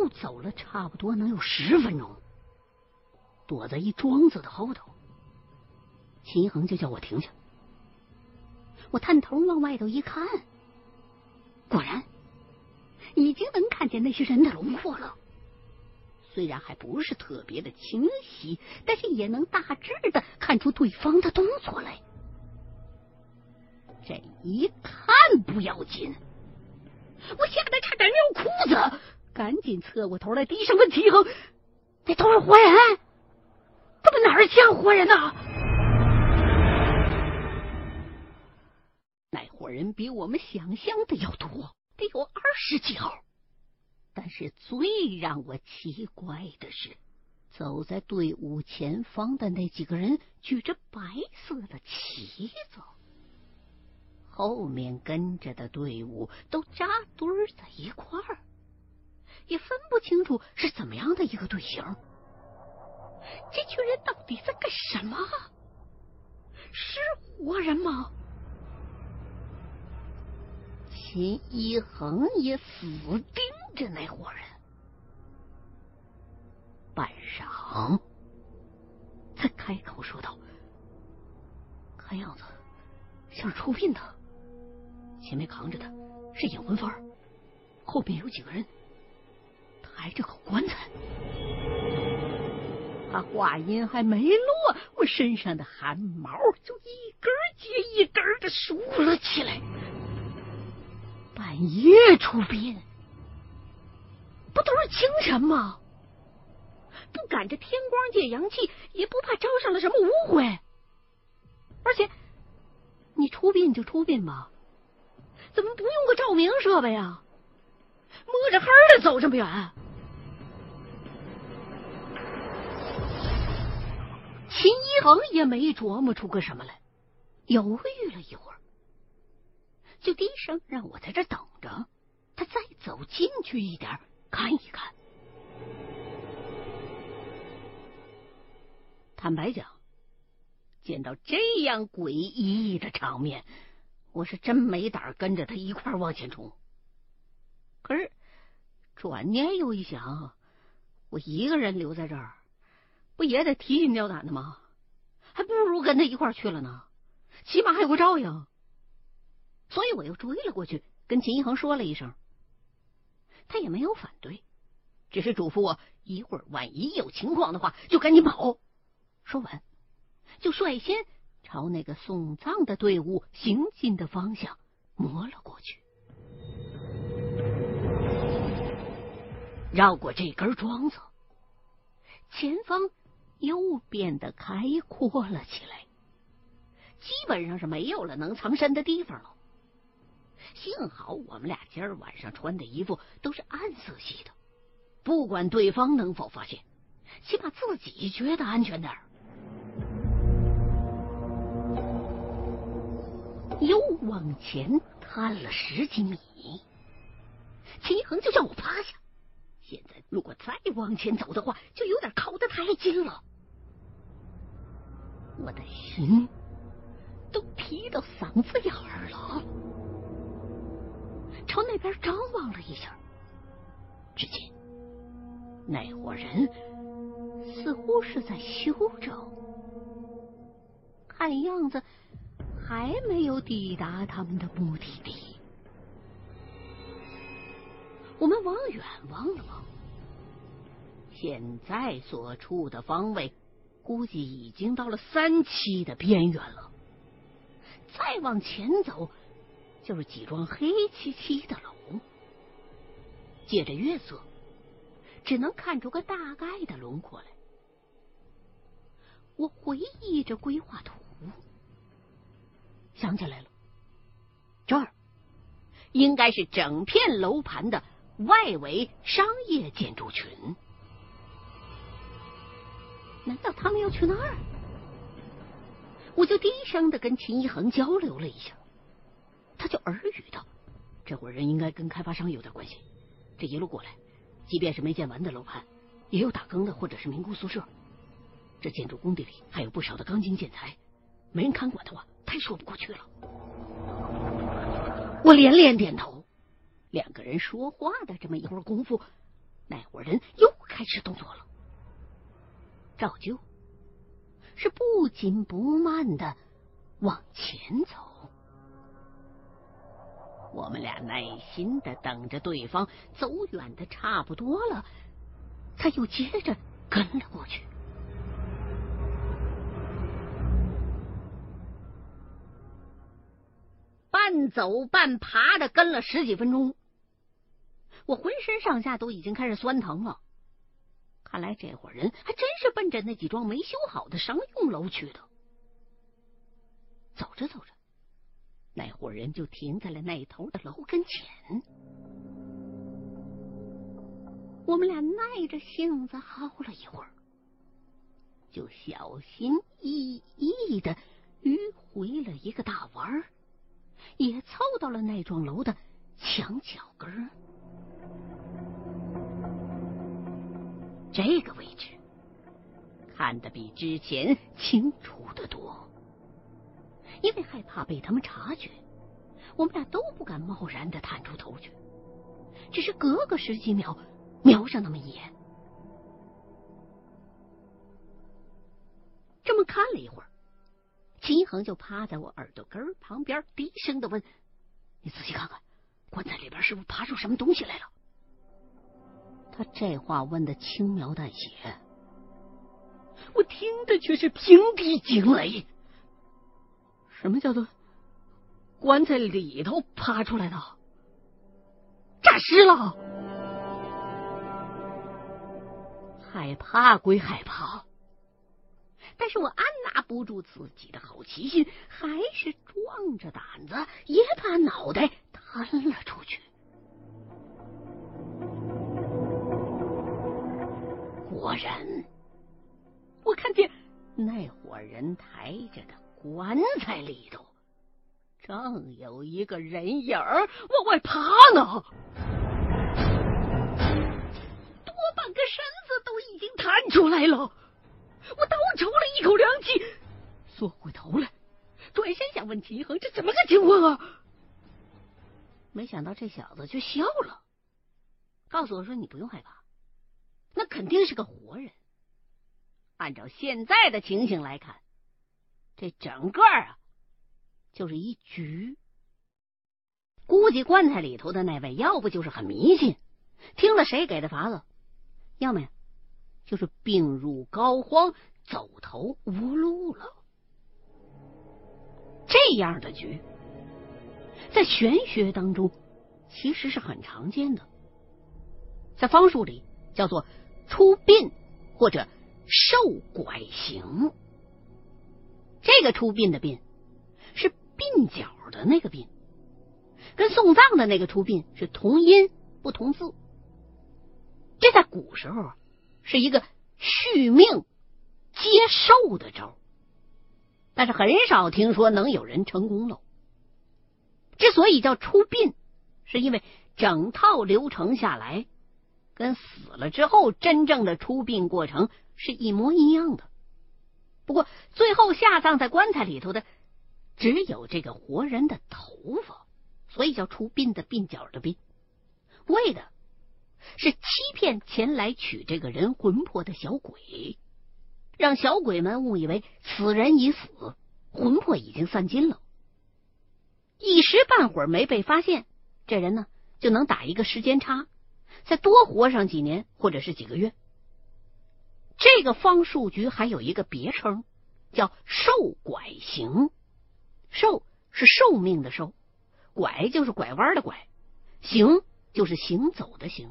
又走了差不多能有十分钟，躲在一庄子的后头。秦一恒就叫我停下。我探头往外头一看，果然已经能看见那些人的轮廓了。虽然还不是特别的清晰，但是也能大致的看出对方的动作来。这一看不要紧，我吓得差点尿裤子，赶紧侧过头来，低声问齐恒：“那都是活人？他们哪儿像活人呢？”那伙人比我们想象的要多，得有二十几号。但是最让我奇怪的是，走在队伍前方的那几个人举着白色的旗子，后面跟着的队伍都扎堆在一块儿，也分不清楚是怎么样的一个队形。这群人到底在干什么？是活人吗？秦一恒也死盯着那伙人，半晌，才开口说道：“看样子像是出殡的，前面扛着的是引魂幡，后边有几个人这口棺材。”他话音还没落，我身上的汗毛就一根接一根的竖了起来。半夜出殡，不都是清晨吗？不赶着天光借阳气，也不怕招上了什么污秽。而且，你出殡就出殡吧，怎么不用个照明设备啊？摸着黑的走这么远？秦一恒也没琢磨出个什么来，犹豫了一会儿。就低声让我在这等着，他再走进去一点看一看。坦白讲，见到这样诡异的场面，我是真没胆跟着他一块往前冲。可是转念又一想，我一个人留在这儿，不也得提心吊胆的吗？还不如跟他一块去了呢，起码还有个照应。所以我又追了过去，跟秦一恒说了一声，他也没有反对，只是嘱咐我一会儿万一有情况的话，就赶紧跑。说完，就率先朝那个送葬的队伍行进的方向摸了过去。绕过这根桩子，前方又变得开阔了起来，基本上是没有了能藏身的地方了。幸好我们俩今儿晚上穿的衣服都是暗色系的，不管对方能否发现，起码自己觉得安全点儿。又往前探了十几米，秦一恒就叫我趴下。现在如果再往前走的话，就有点靠得太近了。我的心都提到嗓子眼儿了。朝那边张望了一下，只见那伙人似乎是在休整，看样子还没有抵达他们的目的地。我们往远望了望，现在所处的方位估计已经到了三期的边缘了。再往前走。就是几幢黑漆漆的楼，借着月色，只能看出个大概的轮廓来。我回忆着规划图，想起来了，这儿应该是整片楼盘的外围商业建筑群。难道他们要去那儿？我就低声的跟秦一恒交流了一下。他就耳语道：“这伙人应该跟开发商有点关系。这一路过来，即便是没建完的楼盘，也有打更的或者是民工宿舍。这建筑工地里还有不少的钢筋建材，没人看管的话，太说不过去了。”我连连点头。两个人说话的这么一会儿功夫，那伙人又开始动作了，照旧是不紧不慢的往前走。我们俩耐心的等着对方走远的差不多了，他又接着跟了过去。走半爬的跟了十几分钟，我浑身上下都已经开始酸疼了。看来这伙人还真是奔着那几幢没修好的商用楼去的。走着走着，那伙人就停在了那头的楼跟前。我们俩耐着性子耗了一会儿，就小心翼翼的迂回了一个大弯儿。也凑到了那幢楼的墙角根儿，这个位置看得比之前清楚的多。因为害怕被他们察觉，我们俩都不敢贸然的探出头去，只是隔个十几秒瞄上那么一眼。这么看了一会儿。秦恒就趴在我耳朵根旁边，低声的问：“你仔细看看，棺材里边是不是爬出什么东西来了？”他这话问的轻描淡写，我听的却是平地惊雷。什么叫做棺材里头爬出来的？诈尸了！害怕归害怕。但是我按捺压不住自己的好奇心，还是壮着胆子也把脑袋探了出去。果然，我看见那伙人抬着的棺材里头，正有一个人影往外爬呢，多半个身子都已经探出来了。我倒抽了一口凉气，缩回头来，转身想问齐恒：“这怎么个情况啊？”没想到这小子却笑了，告诉我说：“你不用害怕，那肯定是个活人。按照现在的情形来看，这整个啊就是一局。估计棺材里头的那位，要不就是很迷信，听了谁给的法子，要么呀。”就是病入膏肓，走投无路了。这样的局，在玄学当中其实是很常见的，在方术里叫做出殡或者受拐刑。这个出殡的殡是鬓角的那个鬓，跟送葬的那个出殡是同音不同字。这在古时候。是一个续命接寿的招，但是很少听说能有人成功了。之所以叫出殡，是因为整套流程下来，跟死了之后真正的出殡过程是一模一样的。不过最后下葬在棺材里头的只有这个活人的头发，所以叫出殡的鬓角的鬓，为的。是欺骗前来取这个人魂魄的小鬼，让小鬼们误以为此人已死，魂魄已经散尽了。一时半会儿没被发现，这人呢就能打一个时间差，再多活上几年或者是几个月。这个方术局还有一个别称，叫寿拐行。寿是寿命的寿，拐就是拐弯的拐，行就是行走的行。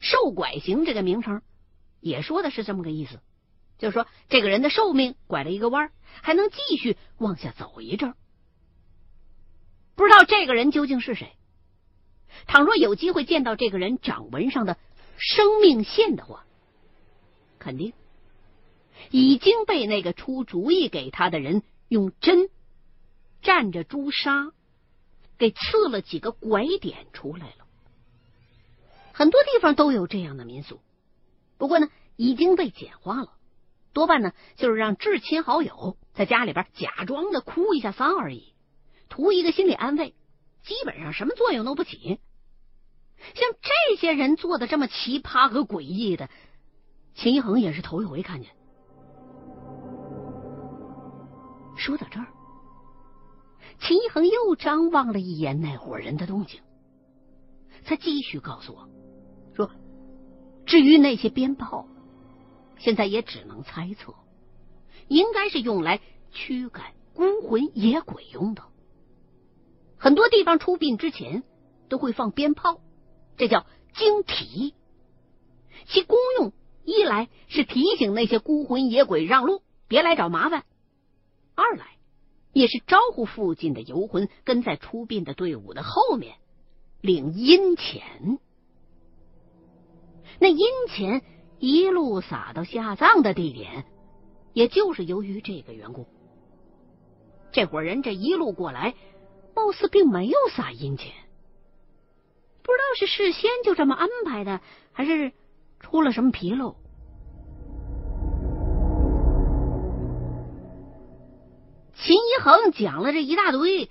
寿拐行这个名称，也说的是这么个意思，就是说这个人的寿命拐了一个弯，还能继续往下走一阵。不知道这个人究竟是谁？倘若有机会见到这个人掌纹上的生命线的话，肯定已经被那个出主意给他的人用针蘸着朱砂给刺了几个拐点出来了。很多地方都有这样的民俗，不过呢，已经被简化了。多半呢，就是让至亲好友在家里边假装的哭一下丧而已，图一个心理安慰，基本上什么作用都不起。像这些人做的这么奇葩和诡异的，秦一恒也是头一回看见。说到这儿，秦一恒又张望了一眼那伙人的动静，他继续告诉我：“至于那些鞭炮，现在也只能猜测，应该是用来驱赶孤魂野鬼用的。很多地方出殡之前都会放鞭炮。”这叫惊啼，其功用一来是提醒那些孤魂野鬼让路，别来找麻烦；二来也是招呼附近的游魂跟在出殡的队伍的后面领阴钱。那阴钱一路撒到下葬的地点，也就是由于这个缘故。这伙人这一路过来，貌似并没有撒阴钱。不知道是事先就这么安排的，还是出了什么纰漏。秦一恒讲了这一大堆，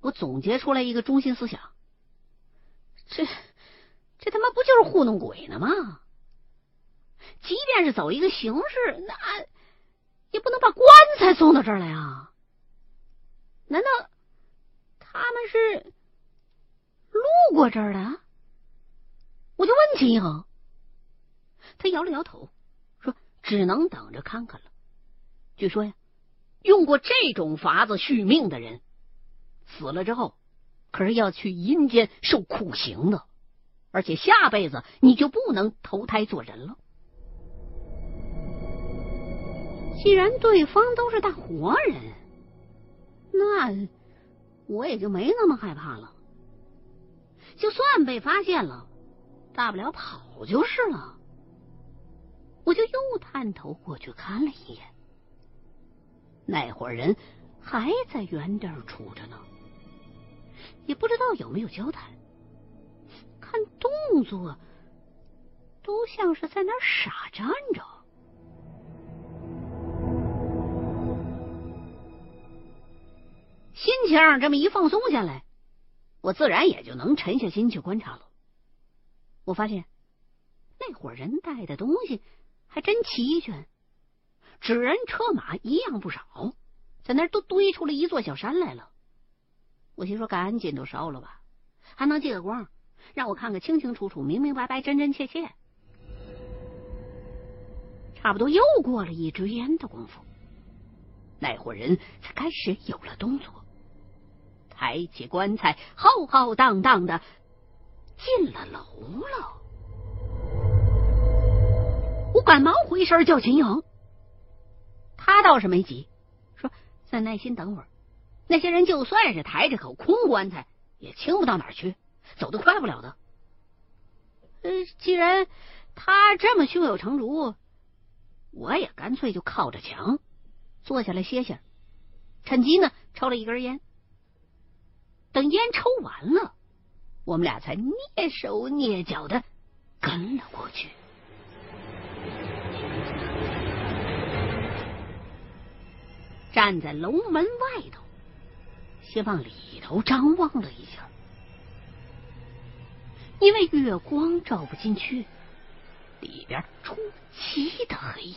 我总结出来一个中心思想：这这他妈不就是糊弄鬼呢吗？即便是走一个形式，那也不能把棺材送到这儿来啊！难道他们是？路过这儿的，我就问秦一恒，他摇了摇头，说：“只能等着看看了。据说呀，用过这种法子续命的人，死了之后可是要去阴间受苦刑的，而且下辈子你就不能投胎做人了。既然对方都是大活人，那我也就没那么害怕了。”就算被发现了，大不了跑就是了。我就又探头过去看了一眼，那伙人还在原地杵着呢，也不知道有没有交谈。看动作，都像是在那傻站着。心情这么一放松下来。我自然也就能沉下心去观察了。我发现那伙人带的东西还真齐全，纸人车马一样不少，在那都堆出了一座小山来了。我心说，赶紧都烧了吧，还能借个光，让我看个清清楚楚、明明白白、真真切切。差不多又过了一支烟的功夫，那伙人才开始有了动作。抬起棺材，浩浩荡荡的进了楼了。我赶忙回身叫秦阳，他倒是没急，说再耐心等会儿。那些人就算是抬着口空棺材，也轻不到哪儿去，走得快不了的。呃，既然他这么胸有成竹，我也干脆就靠着墙坐下来歇歇，趁机呢抽了一根烟。等烟抽完了，我们俩才蹑手蹑脚的跟了过去。站在楼门外头，先往里头张望了一下，因为月光照不进去，里边出奇的黑，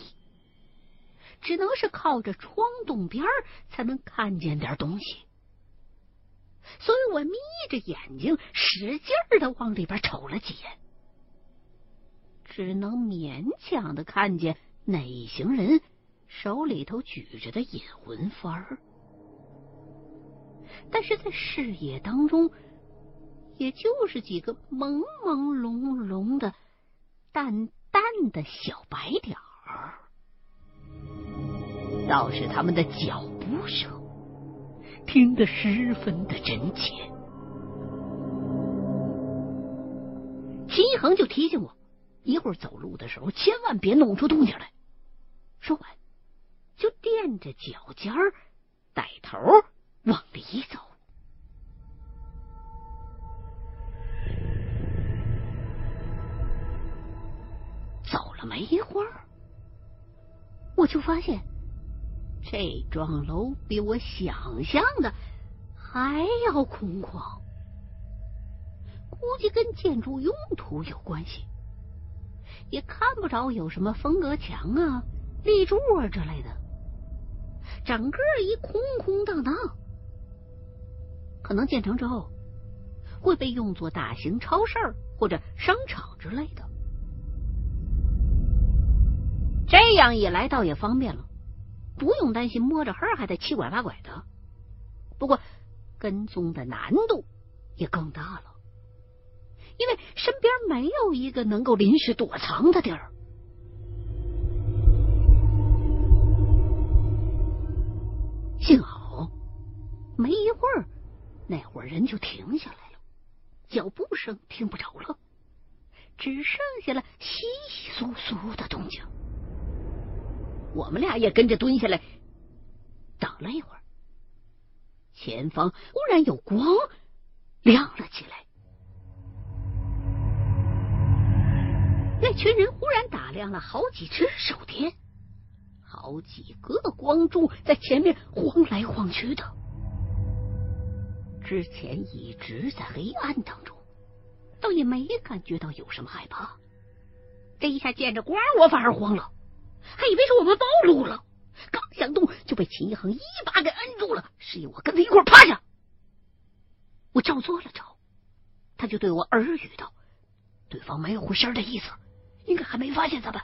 只能是靠着窗洞边才能看见点东西。所以我眯着眼睛，使劲的往里边瞅了几眼，只能勉强的看见那一行人手里头举着的引魂幡，但是在视野当中，也就是几个朦朦胧胧的、淡淡的小白点儿，倒是他们的脚步声。听得十分的真切，秦一恒就提醒我，一会儿走路的时候千万别弄出动静来。说完，就垫着脚尖儿带头往里走。没一会儿，我就发现。这幢楼比我想象的还要空旷，估计跟建筑用途有关系，也看不着有什么风格墙啊、立柱啊之类的，整个一空空荡荡。可能建成之后会被用作大型超市或者商场之类的。这样一来，倒也方便了，不用担心摸着黑还得七拐八拐的。不过，跟踪的难度也更大了，因为身边没有一个能够临时躲藏的地儿。幸好，没一会儿，那伙人就停下来了，脚步声听不着了，只剩下了稀稀疏疏的动静。我们俩也跟着蹲下来，等了一会儿，前方忽然有光亮了起来。那群人忽然打亮了好几只手电，好几个光柱在前面晃来晃去的。之前一直在黑暗当中，倒也没感觉到有什么害怕。这一下见着光，我反而慌了。还以为是我们暴露了，刚想动就被秦一恒一把给摁住了，示意我跟他一块趴下。我照做了照，他就对我耳语道：“对方没有回声的意思，应该还没发现咱们，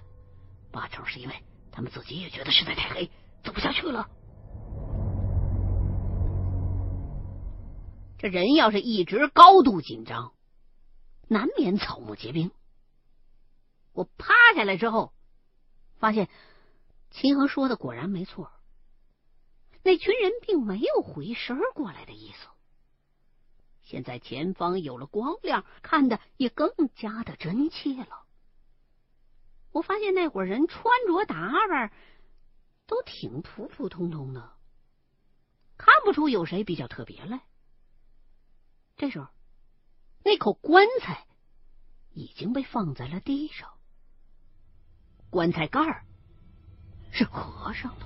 八成是因为他们自己也觉得实在太黑，走不下去了。这人要是一直高度紧张，难免草木皆兵。我趴下来之后。”发现秦恒说的果然没错，那群人并没有回身过来的意思。现在前方有了光亮，看的也更加的真切了。我发现那伙人穿着打扮都挺普普通通的，看不出有谁比较特别来。这时候，那口棺材已经被放在了地上。棺材盖儿是合上的，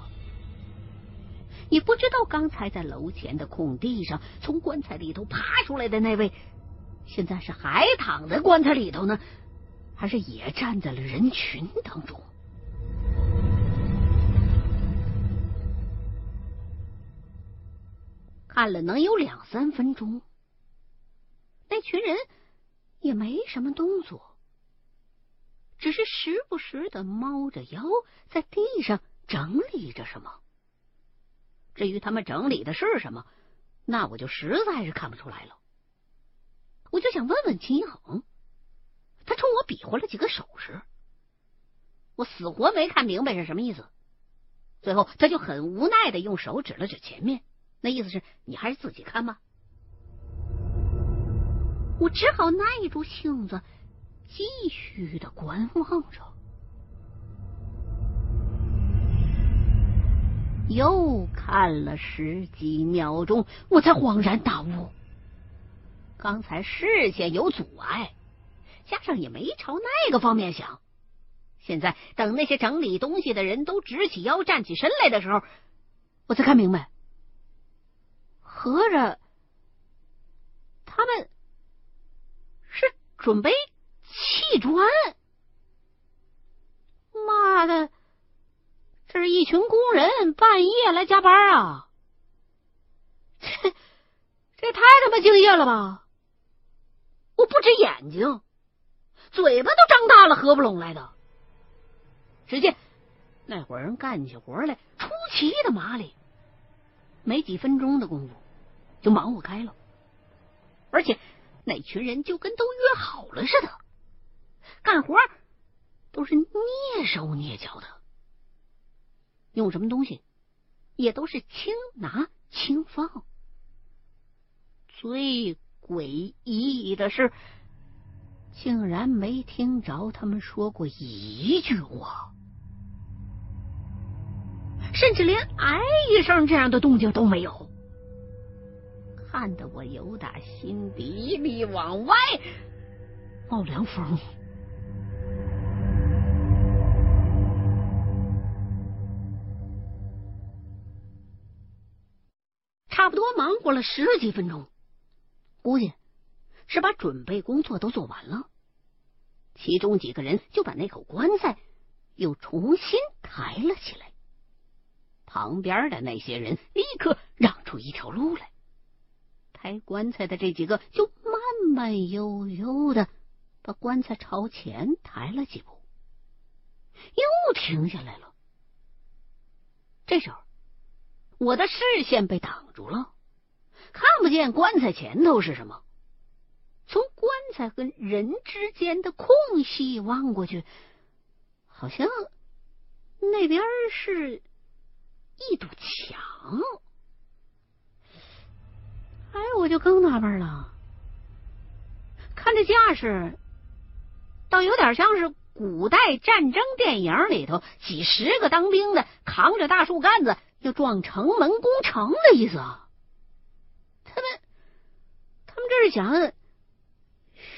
也不知道刚才在楼前的空地上从棺材里头爬出来的那位，现在是还躺在棺材里头呢，还是也站在了人群当中？看了能有两三分钟，那群人也没什么动作。只是时不时的猫着腰在地上整理着什么。至于他们整理的是什么，那我就实在是看不出来了。我就想问问秦一恒，他冲我比划了几个手势，我死活没看明白是什么意思。最后他就很无奈的用手指了指前面，那意思是你还是自己看吧。我只好耐住性子。继续的观望着，又看了十几秒钟，我才恍然大悟。刚才视线有阻碍，加上也没朝那个方面想。现在等那些整理东西的人都直起腰站起身来的时候，我才看明白，合着他们是准备。砌砖，妈的！这是一群工人半夜来加班啊！这这太他妈敬业了吧！我不止眼睛，嘴巴都张大了，合不拢来的。只见那伙人干起活来出奇的麻利，没几分钟的功夫就忙活开了，而且那群人就跟都约好了似的。干活都是蹑手蹑脚的，用什么东西也都是轻拿轻放。最诡异的是，竟然没听着他们说过一句话，甚至连哎一声这样的动静都没有，看得我有打心底里往外冒凉风。差不多忙活了十几分钟，估计是把准备工作都做完了，其中几个人就把那口棺材又重新抬了起来。旁边的那些人立刻让出一条路来，抬棺材的这几个就慢慢悠悠的把棺材朝前抬了几步，又停下来了。这时候，我的视线被挡住了，看不见棺材前头是什么。从棺材跟人之间的空隙望过去，好像那边是。一堵墙，哎，我就更纳闷了。看这架势，倒有点像是古代战争电影里头几十个当兵的扛着大树干子要撞城门攻城的意思啊。他们，他们这是想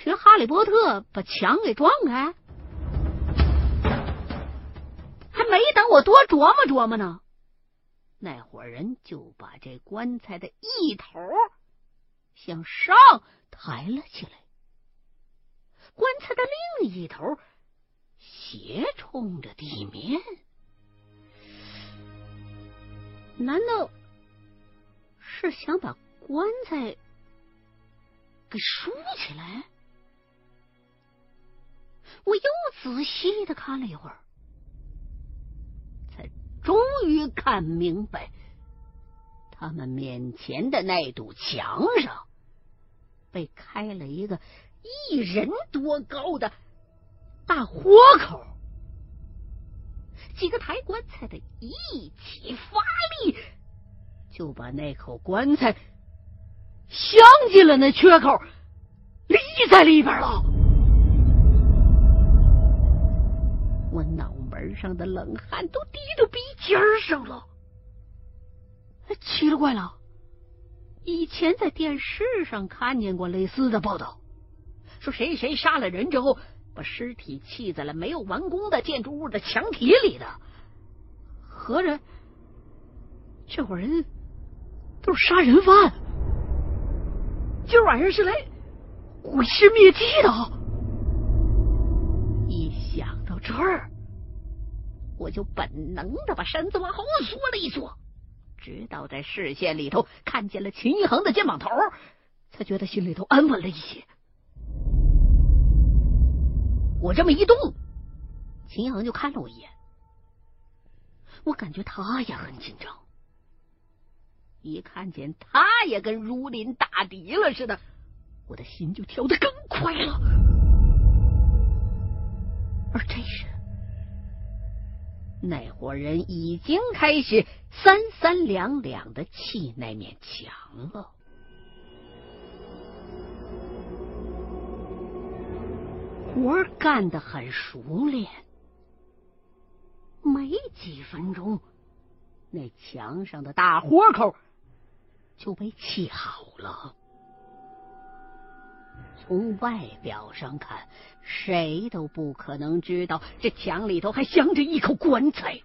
学哈利波特把墙给撞开？还没等我多琢磨琢磨呢。那伙人就把这棺材的一头向上抬了起来，棺材的另一头斜冲着地面。难道是想把棺材给竖起来？我又仔细的看了一会儿。才终于看明白，他们面前的那堵墙上被开了一个一人多高的大豁口，几个抬棺材的一起发力，就把那口棺材镶进了那缺口，立在里边了。我脑。门上的冷汗都滴到鼻尖上了，奇了怪了！以前在电视上看见过类似的报道，说谁谁杀了人之后，把尸体砌在了没有完工的建筑物的墙体里的。合着这伙人都是杀人犯，今晚上是来毁尸灭迹的。一想到这儿。我就本能的把身子往后缩了一缩，直到在视线里头看见了秦一恒的肩膀头，才觉得心里头安稳了一些。我这么一动，秦阳就看了我一眼，我感觉他也很紧张。一看见他也跟如临大敌了似的，我的心就跳得更快了。而这时。那伙人已经开始三三两两的砌那面墙了，活干得很熟练。没几分钟，那墙上的大豁口就被砌好了。从外表上看，谁都不可能知道这墙里头还镶着一口棺材。